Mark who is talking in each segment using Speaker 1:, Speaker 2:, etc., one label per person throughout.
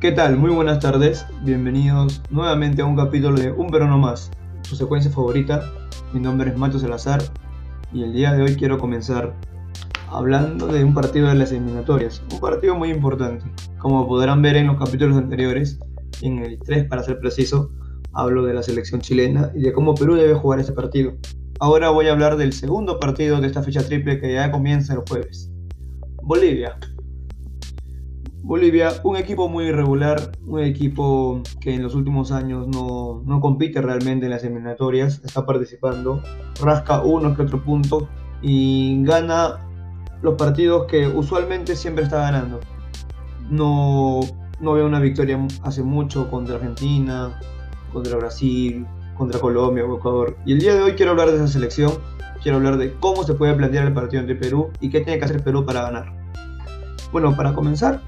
Speaker 1: ¿Qué tal? Muy buenas tardes. Bienvenidos nuevamente a un capítulo de Un Peruano Más, su secuencia favorita. Mi nombre es Macho Salazar y el día de hoy quiero comenzar hablando de un partido de las eliminatorias. Un partido muy importante. Como podrán ver en los capítulos anteriores, en el 3 para ser preciso, hablo de la selección chilena y de cómo Perú debe jugar ese partido. Ahora voy a hablar del segundo partido de esta fecha triple que ya comienza el jueves. Bolivia, Bolivia, un equipo muy irregular, un equipo que en los últimos años no, compite realmente en las eliminatorias, está participando, rasca uno que otro punto y gana los partidos que usualmente siempre está ganando. No, no veo una victoria hace mucho contra Argentina, contra Brasil, contra Colombia Ecuador. Y el día de hoy quiero hablar de esa selección, quiero hablar de cómo se puede plantear el partido entre Perú y qué tiene que hacer Perú para ganar. Bueno, para comenzar,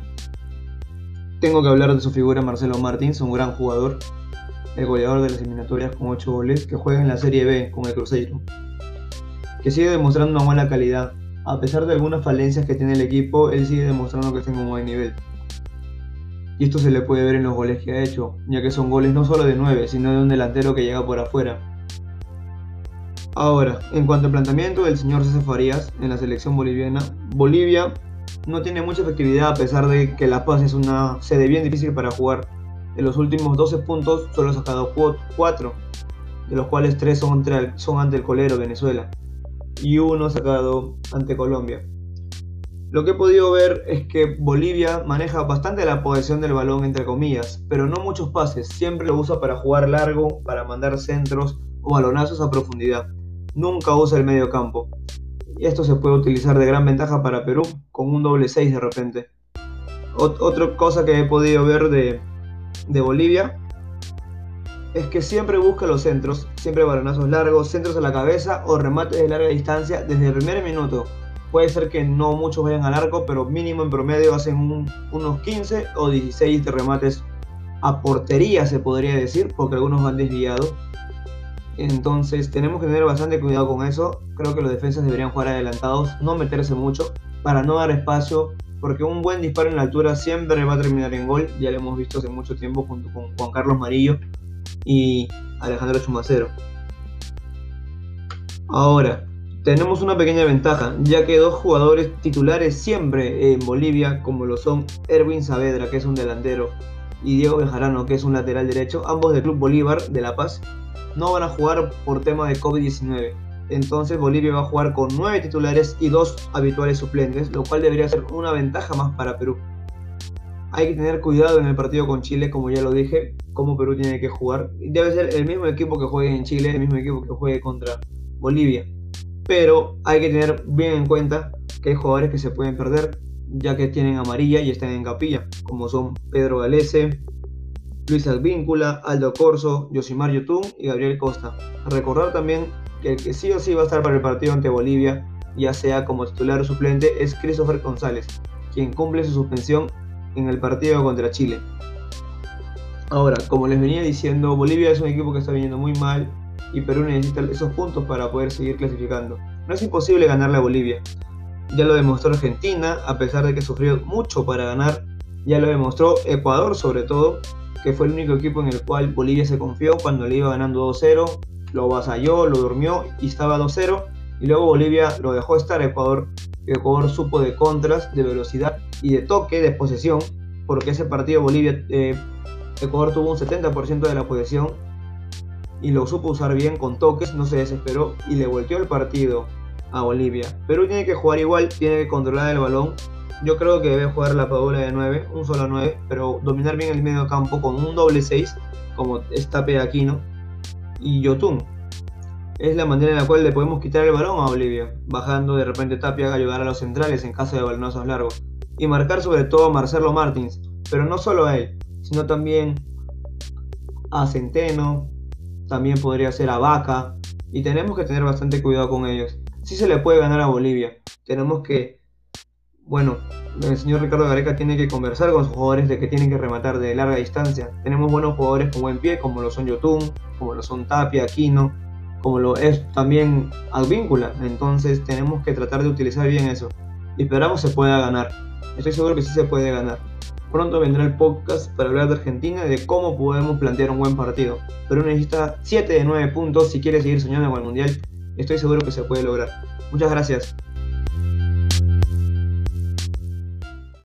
Speaker 1: tengo que hablar de su figura Marcelo Martins, un gran jugador, el goleador de las eliminatorias con 8 goles, que juega en la Serie B con el Cruzeiro, que sigue demostrando una buena calidad. A pesar de algunas falencias que tiene el equipo, él sigue demostrando que está en un buen nivel. Y esto se le puede ver en los goles que ha hecho, ya que son goles no solo de 9, sino de un delantero que llega por afuera. Ahora, en cuanto al planteamiento del señor César Farías en la selección boliviana, Bolivia no tiene mucha efectividad a pesar de que La Paz es una sede bien difícil para jugar. En los últimos 12 puntos solo ha sacado 4, de los cuales 3 son, son ante el colero Venezuela y uno sacado ante Colombia. Lo que he podido ver es que Bolivia maneja bastante la posesión del balón entre comillas, pero no muchos pases, siempre lo usa para jugar largo, para mandar centros o balonazos a profundidad. Nunca usa el medio campo y esto se puede utilizar de gran ventaja para Perú con un doble 6 de repente. otra cosa que he podido ver de, de Bolivia es que siempre busca los centros, siempre balonazos largos, centros a la cabeza o remates de larga distancia desde el primer minuto. Puede ser que no muchos vayan al arco, pero mínimo en promedio hacen unos 15 o 16 de remates a portería, se podría decir, porque algunos van desviados. Entonces tenemos que tener bastante cuidado con eso. Creo que los defensas deberían jugar adelantados, no meterse mucho para no dar espacio, porque un buen disparo en la altura siempre va a terminar en gol. Ya lo hemos visto hace mucho tiempo junto con Juan Carlos Marillo y Alejandro Chumacero. Ahora, tenemos una pequeña ventaja, ya que dos jugadores titulares siempre en Bolivia, como lo son Erwin Saavedra, que es un delantero, y Diego Bejarano, que es un lateral derecho, ambos del Club Bolívar de La Paz, no van a jugar por tema de COVID-19. Entonces Bolivia va a jugar con 9 titulares y 2 habituales suplentes, lo cual debería ser una ventaja más para Perú. Hay que tener cuidado en el partido con Chile, como ya lo dije, cómo Perú tiene que jugar. Debe ser el mismo equipo que juegue en Chile, el mismo equipo que juegue contra Bolivia. Pero hay que tener bien en cuenta que hay jugadores que se pueden perder, ya que tienen amarilla y están en capilla, como son Pedro Galese, Luis Advíncula, Aldo Corso, Yosimar Yotun y Gabriel Costa. Recordar también que el que sí o sí va a estar para el partido ante Bolivia, ya sea como titular o suplente, es Christopher González, quien cumple su suspensión en el partido contra Chile. Ahora, como les venía diciendo, Bolivia es un equipo que está viniendo muy mal y Perú necesita esos puntos para poder seguir clasificando. No es imposible ganarle a Bolivia. Ya lo demostró Argentina, a pesar de que sufrió mucho para ganar. Ya lo demostró Ecuador sobre todo, que fue el único equipo en el cual Bolivia se confió cuando le iba ganando 2-0, lo vasalló, lo durmió y estaba 2-0, y luego Bolivia lo dejó estar Ecuador. Ecuador supo de contras, de velocidad y de toque, de posesión, porque ese partido Bolivia, eh, Ecuador tuvo un 70% de la posesión y lo supo usar bien con toques, no se desesperó y le volteó el partido a Bolivia. Perú tiene que jugar igual, tiene que controlar el balón yo creo que debe jugar la Padula de 9, un solo 9, pero dominar bien el medio campo con un doble 6, como está Aquino y Yotun. Es la manera en la cual le podemos quitar el balón a Bolivia, bajando de repente Tapia a ayudar a los centrales en caso de balonazos largos. Y marcar sobre todo a Marcelo Martins, pero no solo a él, sino también a Centeno, también podría ser a Vaca, y tenemos que tener bastante cuidado con ellos. Si se le puede ganar a Bolivia, tenemos que bueno, el señor Ricardo Gareca tiene que conversar con sus jugadores de que tienen que rematar de larga distancia. Tenemos buenos jugadores con buen pie, como lo son Yotun, como lo son Tapia, Aquino, como lo es también Advíncula. Entonces tenemos que tratar de utilizar bien eso. Y esperamos se pueda ganar. Estoy seguro que sí se puede ganar. Pronto vendrá el podcast para hablar de Argentina y de cómo podemos plantear un buen partido. Pero necesita 7 de 9 puntos si quiere seguir soñando con el Mundial. Estoy seguro que se puede lograr. Muchas gracias.